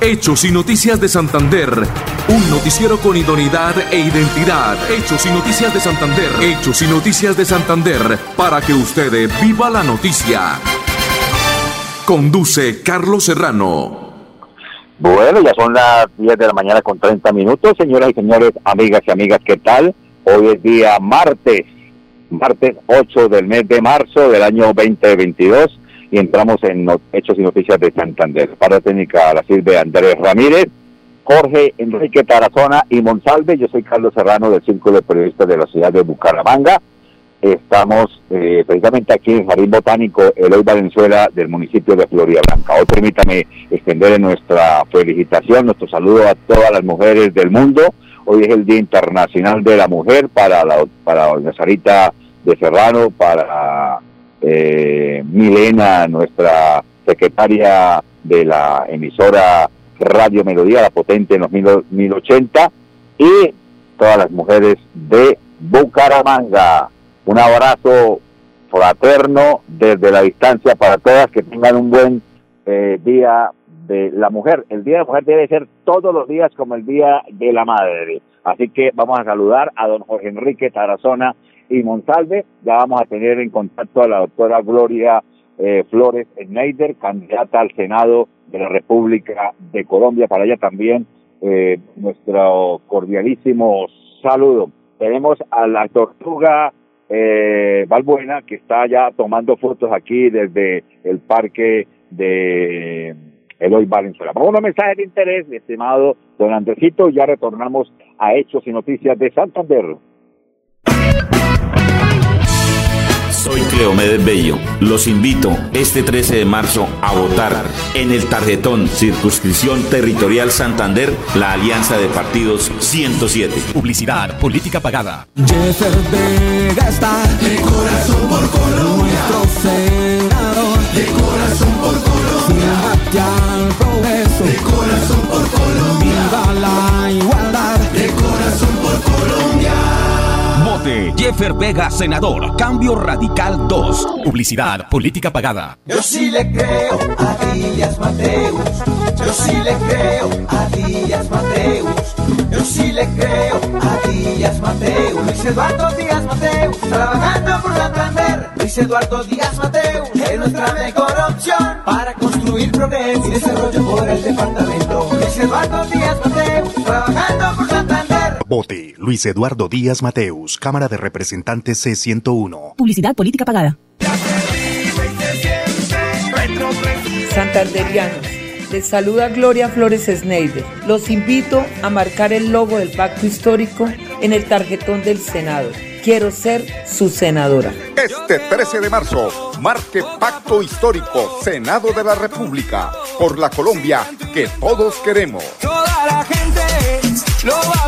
Hechos y Noticias de Santander. Un noticiero con idoneidad e identidad. Hechos y Noticias de Santander. Hechos y Noticias de Santander. Para que usted viva la noticia. Conduce Carlos Serrano. Bueno, ya son las 10 de la mañana con 30 minutos. Señoras y señores, amigas y amigas, ¿qué tal? Hoy es día martes, martes 8 del mes de marzo del año 2022 y entramos en Hechos y Noticias de Santander. Para técnica la sirve Andrés Ramírez, Jorge Enrique Tarazona y Monsalve. Yo soy Carlos Serrano del Círculo de Periodistas de la ciudad de Bucaramanga. Estamos eh, precisamente aquí en Jardín Botánico, Eloy Valenzuela, del municipio de Florida Blanca. Hoy permítame extender nuestra felicitación, nuestro saludo a todas las mujeres del mundo. Hoy es el Día Internacional de la Mujer para la, para doña Sarita de Serrano, para eh, Milena, nuestra secretaria de la emisora Radio Melodía, la potente en los 1080, y todas las mujeres de Bucaramanga. Un abrazo fraterno desde la distancia para todas, que tengan un buen eh, día de la mujer. El Día de la Mujer debe ser todos los días como el Día de la Madre. Así que vamos a saludar a don Jorge Enrique Tarazona y Montalve. Ya vamos a tener en contacto a la doctora Gloria eh, Flores Schneider, candidata al Senado de la República de Colombia. Para ella también eh, nuestro cordialísimo saludo. Tenemos a la tortuga eh, Valbuena, que está ya tomando fotos aquí desde el parque de Eloy Valenzuela. Por un mensaje de interés, estimado don Andresito, ya retornamos a Hechos y Noticias de Santander. Soy Cleomedes Bello. Los invito este 13 de marzo a votar en el tarjetón Circunscripción Territorial Santander, la Alianza de Partidos 107. Publicidad, política pagada. Jeffer Vega está de corazón por Colombia. Nuestro senador de corazón por Colombia. al progreso de corazón por Colombia. Viva la igualdad de corazón por Colombia. Jeffer Vega, senador. Cambio Radical 2. Publicidad, política pagada. Yo sí le creo a Díaz Mateus. Yo sí le creo a Díaz Mateus. Yo sí le creo a Díaz Mateus. Luis Eduardo Díaz Mateus. Trabajando por Santander. Luis Eduardo Díaz Mateus. Es nuestra mejor opción para construir progreso y desarrollo por el departamento. Luis Eduardo Díaz Mateus. Trabajando por Vote Luis Eduardo Díaz Mateus, Cámara de Representantes C101. Publicidad política pagada. Santanderianos, les saluda Gloria Flores Sneider. Los invito a marcar el logo del pacto histórico en el tarjetón del Senado. Quiero ser su senadora. Este 13 de marzo, marque Pacto Histórico, Senado de la República, por la Colombia que todos queremos. Toda la gente lo va a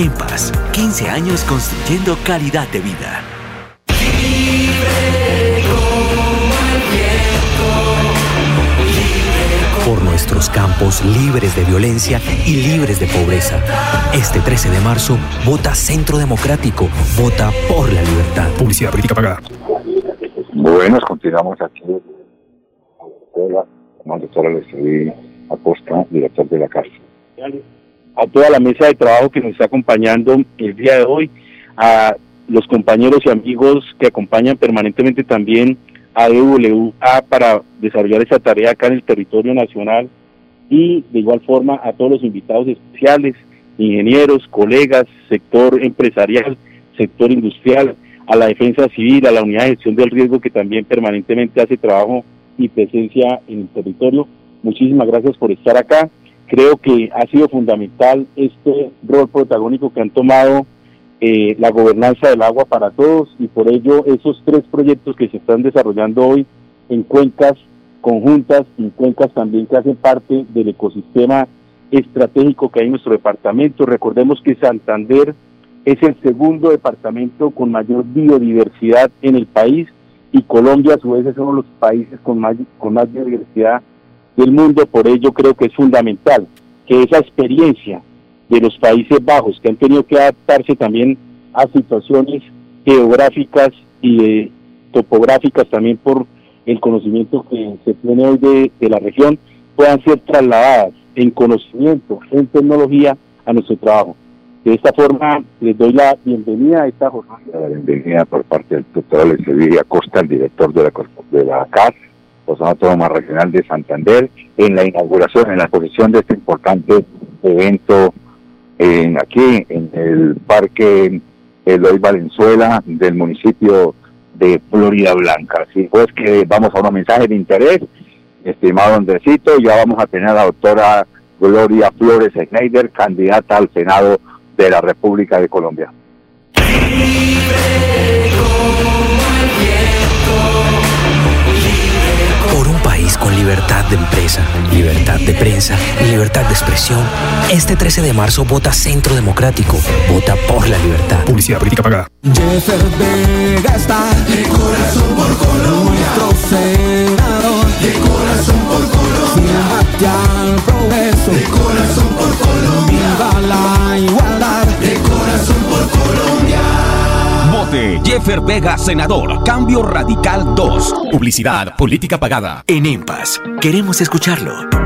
EMPAS, 15 años construyendo calidad de vida. por nuestros campos libres de violencia y libres de pobreza. Este 13 de marzo, vota Centro Democrático, vota por la libertad. Publicidad política pagada. Buenos, continuamos aquí. Como doctora Leslie Acosta, director de la casa. A toda la mesa de trabajo que nos está acompañando el día de hoy, a los compañeros y amigos que acompañan permanentemente también AWA para desarrollar esa tarea acá en el territorio nacional y de igual forma a todos los invitados especiales, ingenieros, colegas, sector empresarial, sector industrial, a la defensa civil, a la unidad de gestión del riesgo que también permanentemente hace trabajo y presencia en el territorio. Muchísimas gracias por estar acá. Creo que ha sido fundamental este rol protagónico que han tomado eh, la gobernanza del agua para todos y por ello esos tres proyectos que se están desarrollando hoy en cuencas conjuntas y cuencas también que hacen parte del ecosistema estratégico que hay en nuestro departamento. Recordemos que Santander es el segundo departamento con mayor biodiversidad en el país y Colombia a su vez es uno de los países con más, con más biodiversidad del mundo. Por ello creo que es fundamental que esa experiencia de los Países Bajos, que han tenido que adaptarse también a situaciones geográficas y topográficas también por el conocimiento que se tiene hoy de, de la región, puedan ser trasladadas en conocimiento, en tecnología a nuestro trabajo. De esta forma, les doy la bienvenida a esta jornada. La bienvenida por parte del doctor Alex Acosta, el director de la, de la CAS, Consejo Autónoma Regional de Santander, en la inauguración, en la exposición de este importante evento en, aquí en el Parque Eloy Valenzuela del municipio de Florida Blanca. Así pues que vamos a unos mensajes de interés, estimado Andresito, ya vamos a tener a la doctora Gloria Flores Schneider, candidata al Senado de la República de Colombia. Con libertad de empresa, libertad de prensa y libertad de expresión. Este 13 de marzo vota Centro Democrático. Vota por la libertad. Publicidad política pagada. Jeffer Vega está de corazón por Colombia. Jeffer Vega, senador. Cambio Radical 2. Publicidad, política pagada. En EMPAS, queremos escucharlo.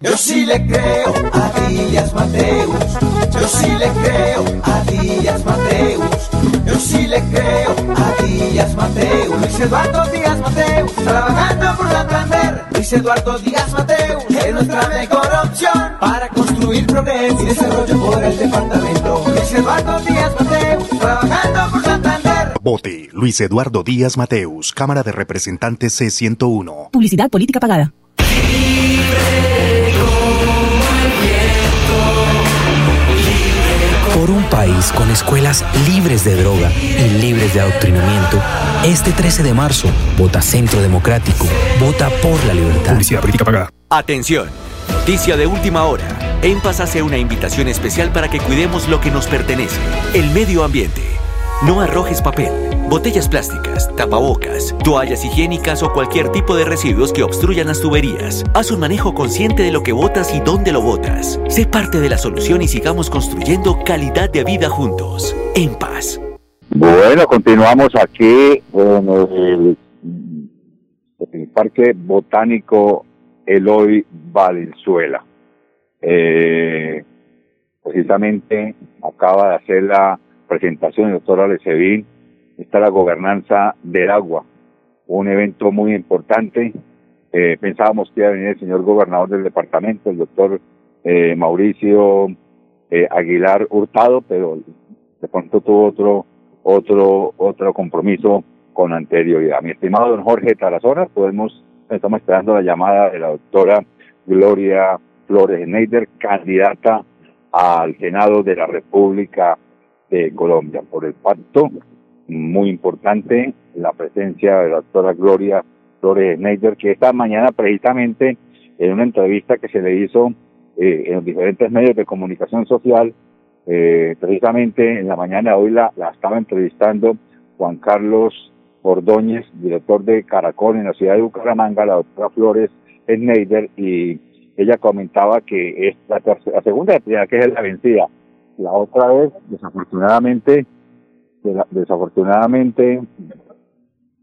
Yo sí le creo a Díaz Mateus. Yo sí le creo a Díaz Mateus. Yo sí le creo a Díaz Mateus. Luis Eduardo Díaz Mateus. Trabajando por Santander. Luis Eduardo Díaz Mateus. Es nuestra mejor opción para construir progreso y desarrollo por el departamento. Luis Eduardo Díaz Mateus. Trabajando por Santander. Vote Luis Eduardo Díaz Mateus, Cámara de Representantes C101. Publicidad política pagada. Por país con escuelas libres de droga y libres de adoctrinamiento, este 13 de marzo, vota Centro Democrático, vota por la libertad. Publicidad política pagada. Atención, noticia de última hora. En Paz hace una invitación especial para que cuidemos lo que nos pertenece, el medio ambiente. No arrojes papel, botellas plásticas, tapabocas, toallas higiénicas o cualquier tipo de residuos que obstruyan las tuberías. Haz un manejo consciente de lo que botas y dónde lo botas. Sé parte de la solución y sigamos construyendo calidad de vida juntos. En paz. Bueno, continuamos aquí en el, Parque Botánico Eloy Valenzuela. Eh, precisamente acaba de hacer la presentación del doctor está la gobernanza del agua, un evento muy importante. Eh, pensábamos que iba a venir el señor gobernador del departamento, el doctor eh, Mauricio eh, Aguilar Hurtado, pero de pronto tuvo otro, otro, otro compromiso con anterioridad. Mi estimado don Jorge Tarazona, podemos, estamos esperando la llamada de la doctora Gloria Flores Neider, candidata al Senado de la República de Colombia por el pacto. Muy importante la presencia de la doctora Gloria Flores Schneider, que esta mañana precisamente en una entrevista que se le hizo eh, en los diferentes medios de comunicación social, eh, precisamente en la mañana de hoy la, la estaba entrevistando Juan Carlos Ordóñez, director de Caracol en la ciudad de Bucaramanga, la doctora Flores Schneider, y ella comentaba que es la, la segunda que es la vencida, la otra vez, desafortunadamente, desafortunadamente,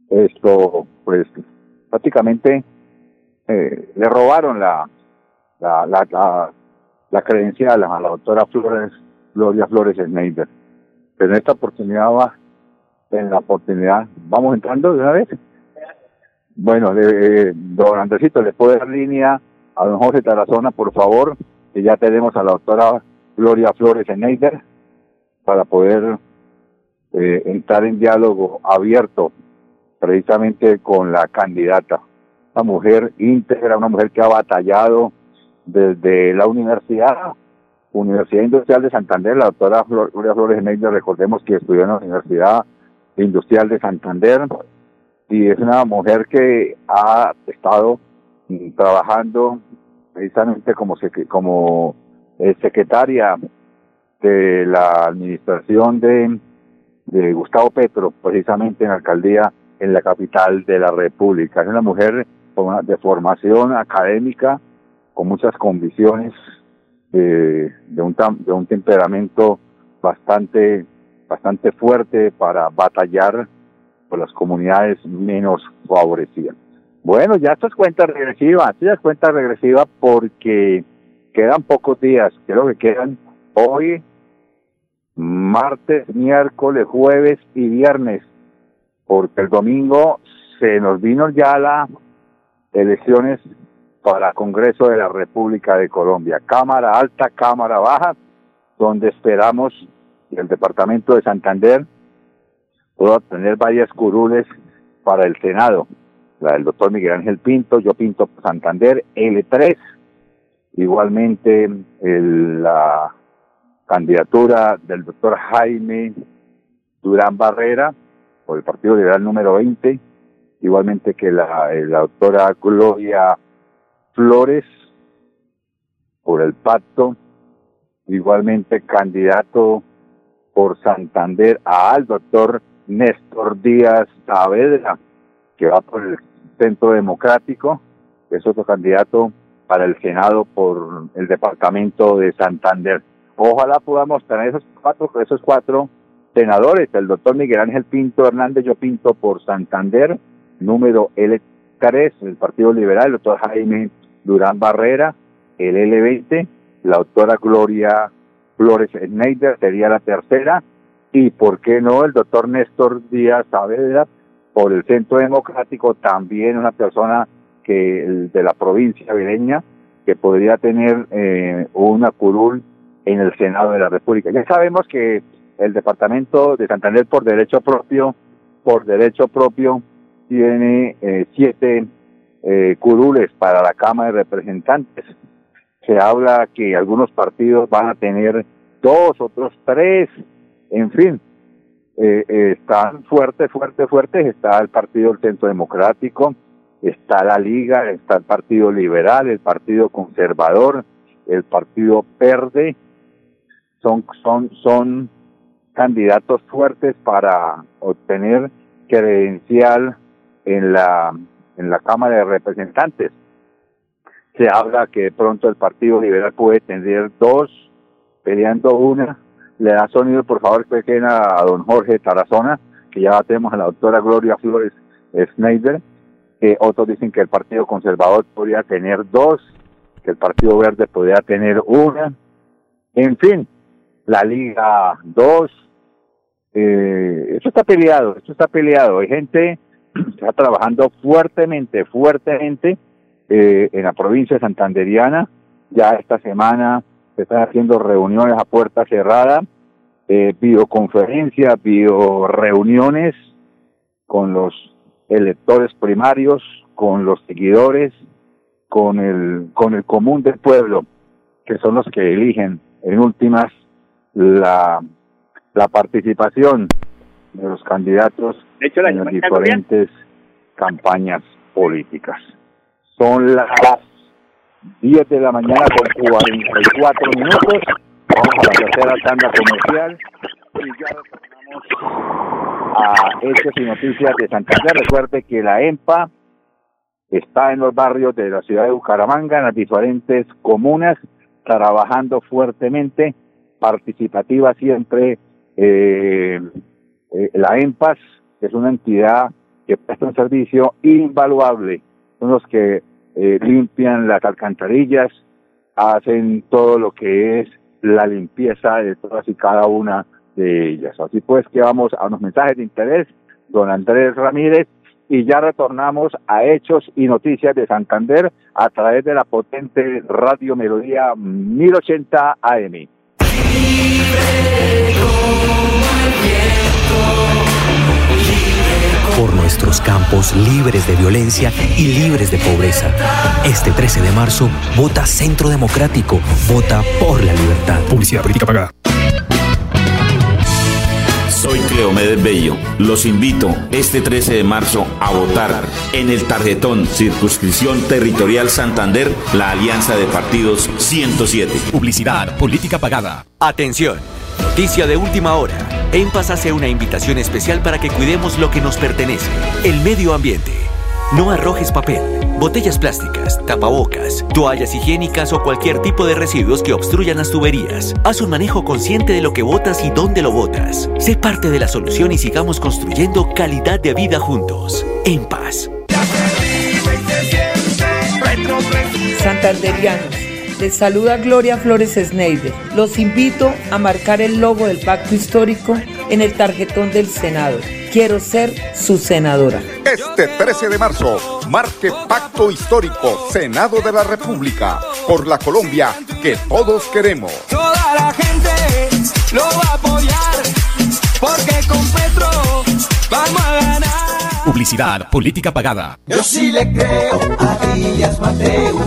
esto, pues, prácticamente eh, le robaron la, la, la, la, credencial a la doctora Flores, Gloria Flores Schneider. Pero en esta oportunidad va, en la oportunidad, vamos entrando de una vez. Bueno, eh, don Andresito, ¿le puede dar línea a don Jorge Tarazona, por favor? que ya tenemos a la doctora Gloria Flores Schneider para poder eh, entrar en diálogo abierto precisamente con la candidata. Una mujer íntegra, una mujer que ha batallado desde la universidad, Universidad Industrial de Santander, la doctora Gloria Flores Schneider, recordemos que estudió en la Universidad Industrial de Santander, y es una mujer que ha estado trabajando precisamente como, como eh, secretaria de la administración de, de Gustavo Petro, precisamente en la alcaldía en la capital de la República. Es una mujer de formación académica, con muchas condiciones, eh, de, un de un temperamento bastante, bastante fuerte para batallar por las comunidades menos favorecidas. Bueno, ya esto es cuenta regresiva, esto ya es cuenta regresiva porque quedan pocos días, creo que quedan hoy, martes, miércoles, jueves y viernes, porque el domingo se nos vino ya las elecciones para Congreso de la República de Colombia, Cámara Alta, Cámara Baja, donde esperamos el Departamento de Santander puedo tener varias curules para el Senado. La del doctor Miguel Ángel Pinto, yo Pinto Santander, L3. Igualmente la candidatura del doctor Jaime Durán Barrera por el Partido Liberal número 20. Igualmente que la, la doctora Gloria Flores por el pacto. Igualmente candidato por Santander al doctor Néstor Díaz Saavedra, que va por el Centro Democrático, es otro candidato para el Senado por el departamento de Santander. Ojalá podamos tener esos cuatro, esos cuatro senadores, el doctor Miguel Ángel Pinto Hernández Yo Pinto por Santander, número L3, el Partido Liberal, el doctor Jaime Durán Barrera, el L20, la doctora Gloria Flores Schneider sería la tercera, y por qué no el doctor Néstor Díaz Saavedra por el Centro Democrático, también una persona que de la provincia vireña que podría tener eh, una curul en el Senado de la República. Ya sabemos que el departamento de Santander por derecho propio, por derecho propio, tiene eh, siete eh, curules para la Cámara de Representantes. Se habla que algunos partidos van a tener dos, otros tres, en fin, eh, eh, están fuertes, fuertes, fuertes. Está el Partido del Centro Democrático, está la Liga, está el Partido Liberal, el Partido Conservador, el Partido Verde. Son, son, son candidatos fuertes para obtener credencial en la, en la Cámara de Representantes. Se habla que pronto el Partido Liberal puede tener dos, peleando una, le da sonido, por favor, que a don Jorge Tarazona, que ya tenemos a la doctora Gloria Flores Schneider. Que otros dicen que el Partido Conservador podría tener dos, que el Partido Verde podría tener una. En fin, la Liga dos. Eh, esto está peleado, esto está peleado. Hay gente que está trabajando fuertemente, fuertemente eh, en la provincia santanderiana. Ya esta semana se están haciendo reuniones a puerta cerrada, eh, videoconferencias, reuniones con los electores primarios, con los seguidores, con el, con el común del pueblo, que son los que eligen en últimas la, la participación de los candidatos en las diferentes campañas políticas. Son las 10 de la mañana con 44 minutos. Vamos a la tercera tanda comercial y ya a Hechos y Noticias de Santander. Recuerde que la EMPA está en los barrios de la ciudad de Bucaramanga, en las diferentes comunas, trabajando fuertemente, participativa siempre. Eh, eh, la EMPAS es una entidad que presta un servicio invaluable. Son los que eh, limpian las alcantarillas, hacen todo lo que es la limpieza de todas y cada una de ellas. Así pues que vamos a unos mensajes de interés. Don Andrés Ramírez, y ya retornamos a Hechos y Noticias de Santander a través de la potente Radio Melodía 1080 AM. Por nuestros campos libres de violencia y libres de pobreza. Este 13 de marzo, vota Centro Democrático. Vota por la libertad. Publicidad política pagada. Cleomedes Bello. Los invito este 13 de marzo a votar en el tarjetón Circunscripción Territorial Santander, la Alianza de Partidos 107. Publicidad, política pagada. Atención. Noticia de última hora. En Paz hace una invitación especial para que cuidemos lo que nos pertenece, el medio ambiente. No arrojes papel, botellas plásticas, tapabocas, toallas higiénicas o cualquier tipo de residuos que obstruyan las tuberías. Haz un manejo consciente de lo que botas y dónde lo botas. Sé parte de la solución y sigamos construyendo calidad de vida juntos. En paz. Santanderianos, les saluda Gloria Flores Sneider. Los invito a marcar el logo del pacto histórico en el tarjetón del Senado. Quiero ser su senadora. Este 13 de marzo, marque Pacto Histórico, Senado de la República, por la Colombia que todos queremos. Toda la gente lo va a apoyar porque con Petro vamos a ganar. Publicidad, política pagada. Yo sí le creo a Díaz Mateus.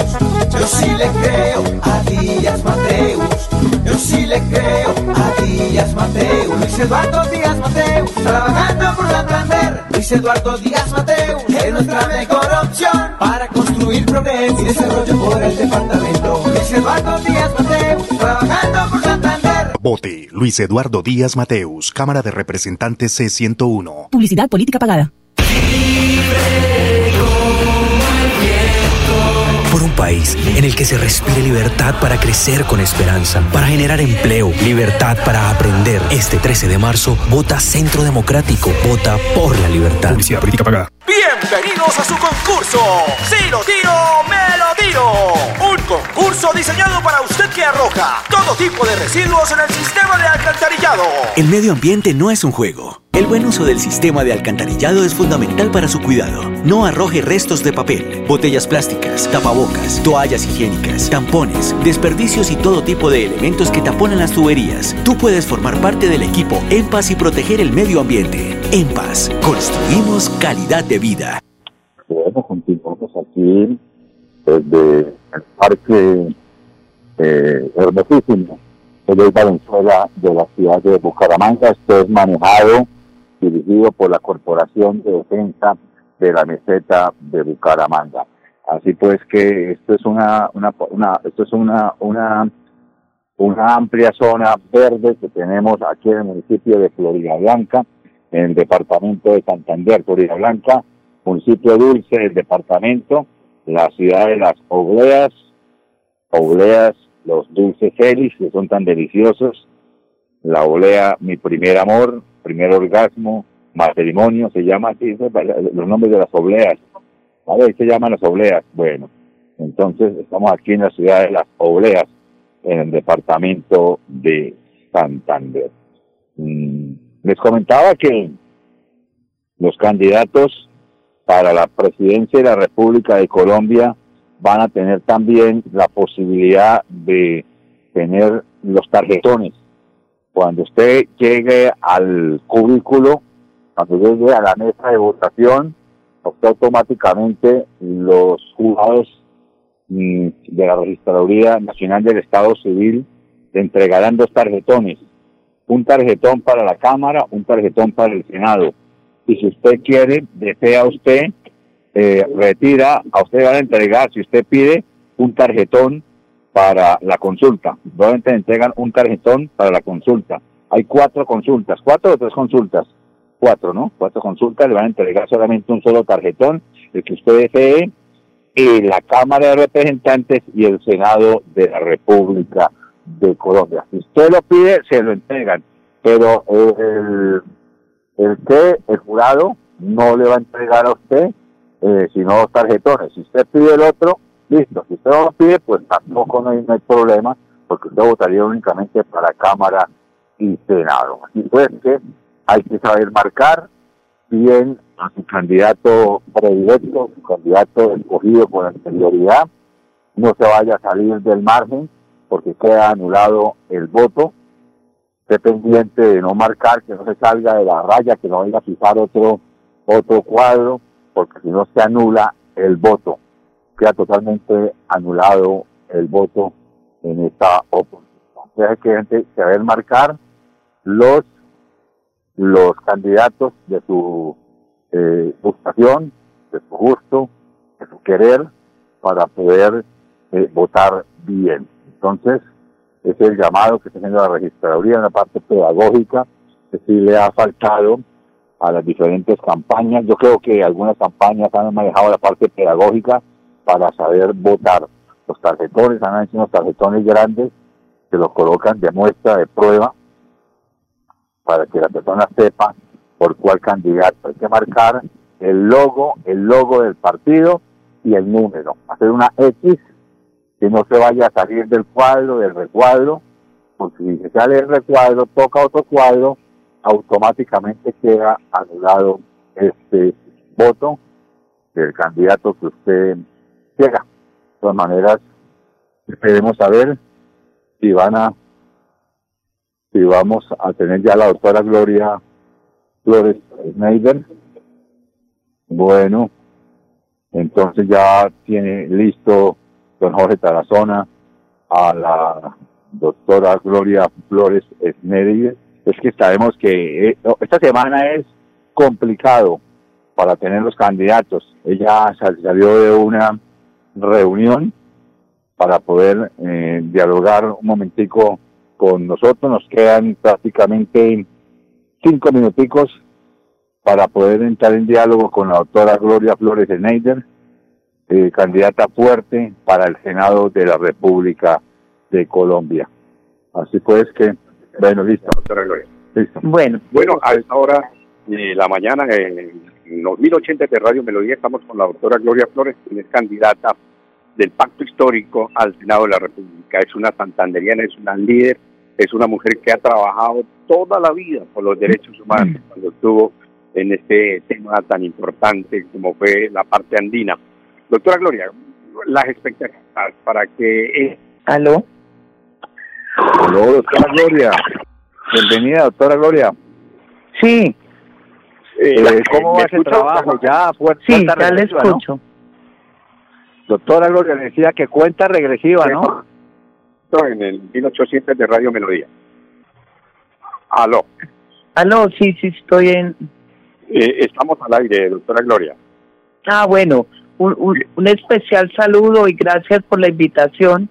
Yo sí le creo a Díaz Mateus. Yo sí le creo a Díaz Mateus. Luis Eduardo Díaz Mateus. Trabajando por Santander. Luis Eduardo Díaz Mateus. Es nuestra mejor opción para construir progreso y desarrollo por el departamento. Luis Eduardo Díaz Mateus. Trabajando por Santander. Vote Luis Eduardo Díaz Mateus, Cámara de Representantes C101. Publicidad política pagada. Por un país en el que se respire libertad para crecer con esperanza, para generar empleo, libertad para aprender. Este 13 de marzo, vota Centro Democrático. Vota por la libertad. Publicidad política pagada. Bienvenidos a su concurso. Si lo tiro, me lo tiro. Un concurso diseñado para usted que arroja todo tipo de residuos en el sistema de alcantarillado. El medio ambiente no es un juego. El buen uso del sistema de alcantarillado es fundamental para su cuidado. No arroje restos de papel, botellas plásticas, tapabocas, toallas higiénicas, tampones, desperdicios y todo tipo de elementos que taponan las tuberías. Tú puedes formar parte del equipo En Paz y proteger el medio ambiente. En Paz, construimos calidad de vida. Bueno, continuamos aquí desde el parque eh, hermosísimo de Valenzuela de la ciudad de Bucaramanga. Esto es manejado, dirigido por la Corporación de Defensa de la Meseta de Bucaramanga. Así pues que esto es una, una, una esto es una, una, una amplia zona verde que tenemos aquí en el municipio de Florida Blanca, en el departamento de Santander, Florida Blanca, municipio dulce del departamento, la ciudad de las obleas, obleas, los dulces feliz, que son tan deliciosos, la oblea, mi primer amor, primer orgasmo, matrimonio, se llama así, los nombres de las obleas, ¿vale? Se llaman las obleas, bueno, entonces estamos aquí en la ciudad de las obleas, en el departamento de Santander. Mm, les comentaba que los candidatos para la presidencia de la República de Colombia van a tener también la posibilidad de tener los tarjetones. Cuando usted llegue al cubículo, cuando llegue a la mesa de votación, usted automáticamente los juzgados de la Registraduría Nacional del Estado Civil le entregarán dos tarjetones. Un tarjetón para la Cámara, un tarjetón para el Senado. Y si usted quiere, desea usted eh, retira, a usted van a entregar, si usted pide, un tarjetón para la consulta. Nuevamente entregan un tarjetón para la consulta. Hay cuatro consultas, cuatro o tres consultas. Cuatro, ¿no? Cuatro consultas, le van a entregar solamente un solo tarjetón, el que usted desee, y la Cámara de Representantes y el Senado de la República de Colombia. Si usted lo pide, se lo entregan, pero el, el que, el jurado, no le va a entregar a usted eh, sino dos tarjetones. Si usted pide el otro, listo. Si usted no lo pide, pues tampoco no hay, no problema, porque usted votaría únicamente para Cámara y Senado. Así pues que hay que saber marcar bien a su candidato predilecto, su candidato escogido con anterioridad, no se vaya a salir del margen porque queda anulado el voto, esté pendiente de no marcar, que no se salga de la raya, que no vaya a pisar otro, otro cuadro, porque si no se anula el voto, queda totalmente anulado el voto en esta oposición. Entonces que gente saber marcar los los candidatos de su eh, gustación, de su gusto, de su querer, para poder eh, votar bien. Entonces, ese es el llamado que está haciendo la registraduría en la parte pedagógica, que sí le ha faltado a las diferentes campañas. Yo creo que algunas campañas han manejado la parte pedagógica para saber votar. Los tarjetones han hecho unos tarjetones grandes que los colocan de muestra, de prueba, para que la persona sepa por cuál candidato. Hay que marcar el logo, el logo del partido y el número. Hacer una X que no se vaya a salir del cuadro, del recuadro, porque si sale del recuadro, toca otro cuadro, automáticamente queda anulado este voto del candidato que usted llega. De todas maneras, esperemos a ver si van a si vamos a tener ya la doctora Gloria Flores Schneider. Bueno, entonces ya tiene listo don Jorge Tarazona a la doctora Gloria Flores Schneider. Es que sabemos que eh, esta semana es complicado para tener los candidatos. Ella salió de una reunión para poder eh, dialogar un momentico con nosotros. Nos quedan prácticamente cinco minuticos para poder entrar en diálogo con la doctora Gloria Flores Schneider, eh, candidata fuerte para el Senado de la República de Colombia. Así pues que, bueno, listo. Doctora Gloria. Listo. Bueno. Bueno, a esta hora de la mañana, en los 1080 de Radio Melodía, estamos con la doctora Gloria Flores, quien es candidata del Pacto Histórico al Senado de la República. Es una santanderiana, es una líder es una mujer que ha trabajado toda la vida por los derechos humanos, cuando estuvo en este tema tan importante como fue la parte andina. Doctora Gloria, las expectativas para que... ¿Aló? Aló, doctora Gloria. Bienvenida, doctora Gloria. Sí. Eh, ¿Cómo va ese trabajo? Ya, puerta Sí, ya le escucho. Doctora Gloria, decía que cuenta regresiva, ¿no? en el 1800 de Radio Melodía. Aló. Aló, sí, sí, estoy en... Eh, estamos al aire, doctora Gloria. Ah, bueno, un, un, un especial saludo y gracias por la invitación.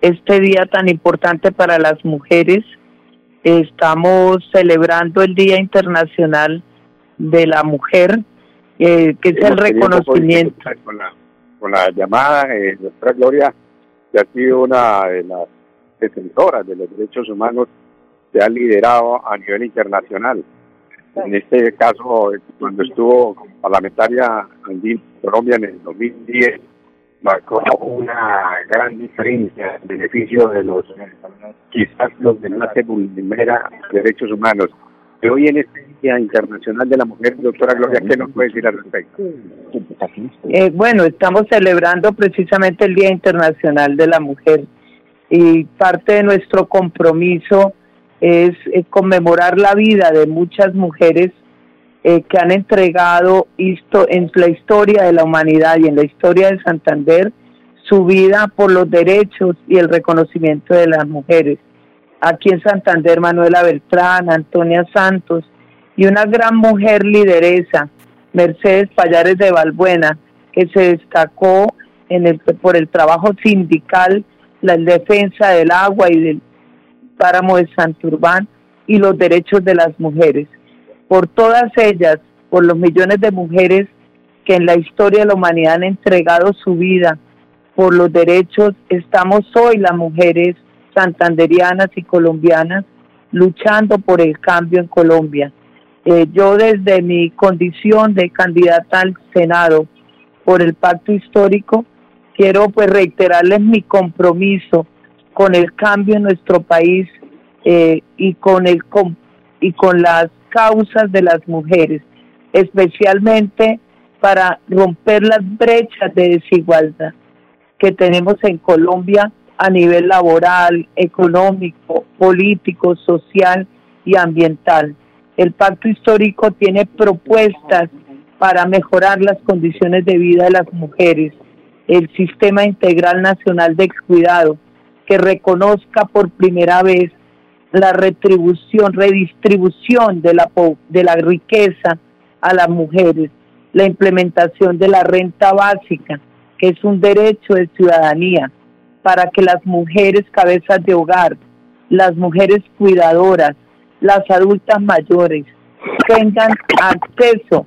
Este día tan importante para las mujeres. Estamos celebrando el Día Internacional de la Mujer, eh, que es el reconocimiento. Con la, con la llamada, eh, doctora Gloria, que ha sido una de las defensoras de los derechos humanos que ha liderado a nivel internacional. En este caso, cuando estuvo como parlamentaria andina Colombia en el 2010, marcó una gran diferencia en beneficio de los, quizás los de la vulnera derechos humanos. Pero hoy en este Día Internacional de la Mujer, doctora Gloria, ¿qué nos puede decir al respecto? Eh, bueno, estamos celebrando precisamente el Día Internacional de la Mujer y parte de nuestro compromiso es, eh, conmemorar la vida de muchas mujeres eh, que han entregado histo- en la historia de la humanidad y en la historia de Santander su vida por los derechos y el reconocimiento de las mujeres. Aquí en Santander, Manuela Beltrán, Antonia Santos y una gran mujer lideresa, Mercedes Payares de Balbuena, que se destacó en el, por el trabajo sindical, la defensa del agua y del páramo de Santurbán y los derechos de las mujeres. Por todas ellas, por los millones de mujeres que en la historia de la humanidad han entregado su vida por los derechos, estamos hoy las mujeres santanderianas y colombianas luchando por el cambio en Colombia. Eh, yo desde mi condición de candidata al Senado por el pacto histórico, quiero pues reiterarles mi compromiso con el cambio en nuestro país eh, y con el y con las causas de las mujeres, especialmente para romper las brechas de desigualdad que tenemos en Colombia a nivel laboral, económico, político, social y ambiental. El pacto histórico tiene propuestas para mejorar las condiciones de vida de las mujeres, el Sistema Integral Nacional de Excuidado, que reconozca por primera vez la retribución, redistribución de la, de la riqueza a las mujeres, la implementación de la renta básica, que es un derecho de ciudadanía, para que las mujeres cabezas de hogar, las mujeres cuidadoras, las adultas mayores tengan acceso.